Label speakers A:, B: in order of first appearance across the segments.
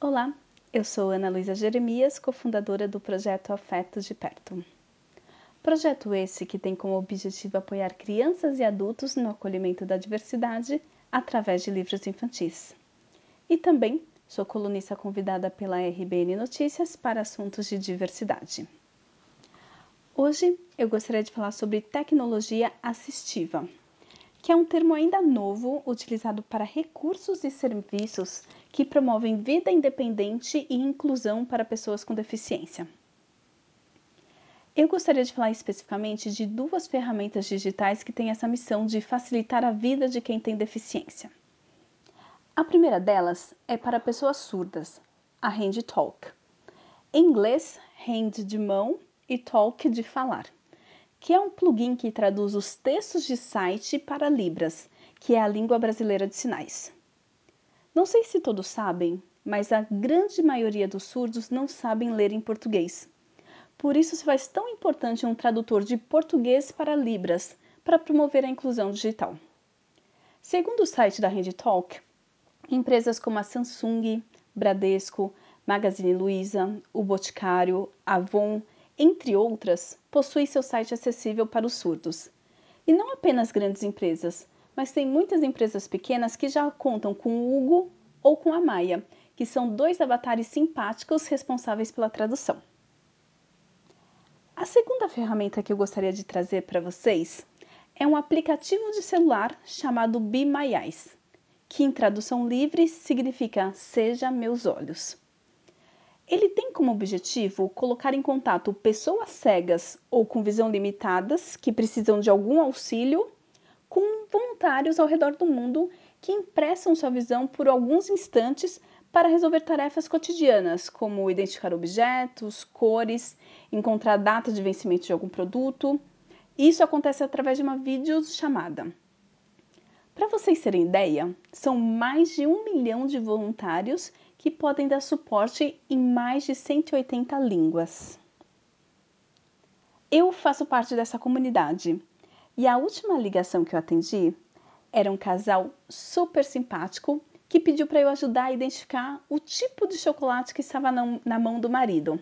A: Olá, eu sou Ana Luísa Jeremias, cofundadora do projeto Afetos de Perto. Projeto esse que tem como objetivo apoiar crianças e adultos no acolhimento da diversidade através de livros infantis. E também sou colunista convidada pela RBN Notícias para assuntos de diversidade. Hoje eu gostaria de falar sobre tecnologia assistiva que é um termo ainda novo utilizado para recursos e serviços que promovem vida independente e inclusão para pessoas com deficiência. Eu gostaria de falar especificamente de duas ferramentas digitais que têm essa missão de facilitar a vida de quem tem deficiência. A primeira delas é para pessoas surdas, a Hand Talk. Em inglês, hand de mão e talk de falar que é um plugin que traduz os textos de site para Libras, que é a língua brasileira de sinais. Não sei se todos sabem, mas a grande maioria dos surdos não sabem ler em português. Por isso se faz tão importante um tradutor de português para Libras para promover a inclusão digital. Segundo o site da RedTalk, empresas como a Samsung, Bradesco, Magazine Luiza, o Boticário, Avon entre outras, possui seu site acessível para os surdos. E não apenas grandes empresas, mas tem muitas empresas pequenas que já contam com o Hugo ou com a Maia, que são dois avatares simpáticos responsáveis pela tradução. A segunda ferramenta que eu gostaria de trazer para vocês é um aplicativo de celular chamado Be My Eyes, que em tradução livre significa Seja Meus Olhos. Ele tem como objetivo colocar em contato pessoas cegas ou com visão limitadas que precisam de algum auxílio com voluntários ao redor do mundo que emprestam sua visão por alguns instantes para resolver tarefas cotidianas, como identificar objetos, cores, encontrar data de vencimento de algum produto. Isso acontece através de uma videochamada. Para vocês terem ideia, são mais de um milhão de voluntários que podem dar suporte em mais de 180 línguas. Eu faço parte dessa comunidade e a última ligação que eu atendi era um casal super simpático que pediu para eu ajudar a identificar o tipo de chocolate que estava na, mão do marido.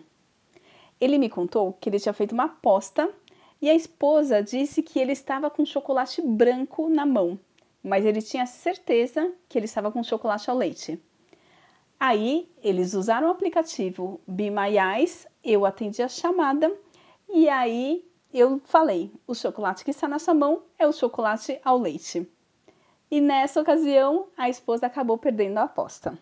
A: Ele me contou que ele tinha feito uma aposta e a esposa disse que ele estava com chocolate branco na mão, mas ele tinha certeza que ele estava com chocolate ao leite. Aí eles usaram o aplicativo Be My Eyes, eu atendi a chamada e aí eu falei: o chocolate que está na sua mão é o chocolate ao leite. E nessa ocasião a esposa acabou perdendo a aposta.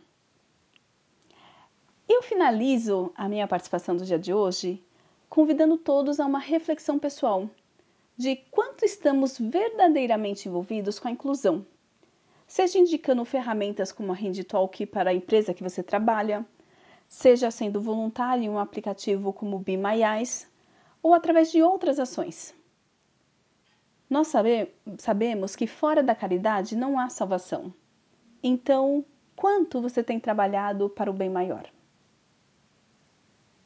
A: Eu finalizo a minha participação do dia de hoje convidando todos a uma reflexão pessoal de quanto estamos verdadeiramente envolvidos com a inclusão seja indicando ferramentas como a HandTalk para a empresa que você trabalha, seja sendo voluntário em um aplicativo como Be My Eyes, ou através de outras ações. Nós sabe, sabemos que fora da caridade não há salvação. Então, quanto você tem trabalhado para o bem maior?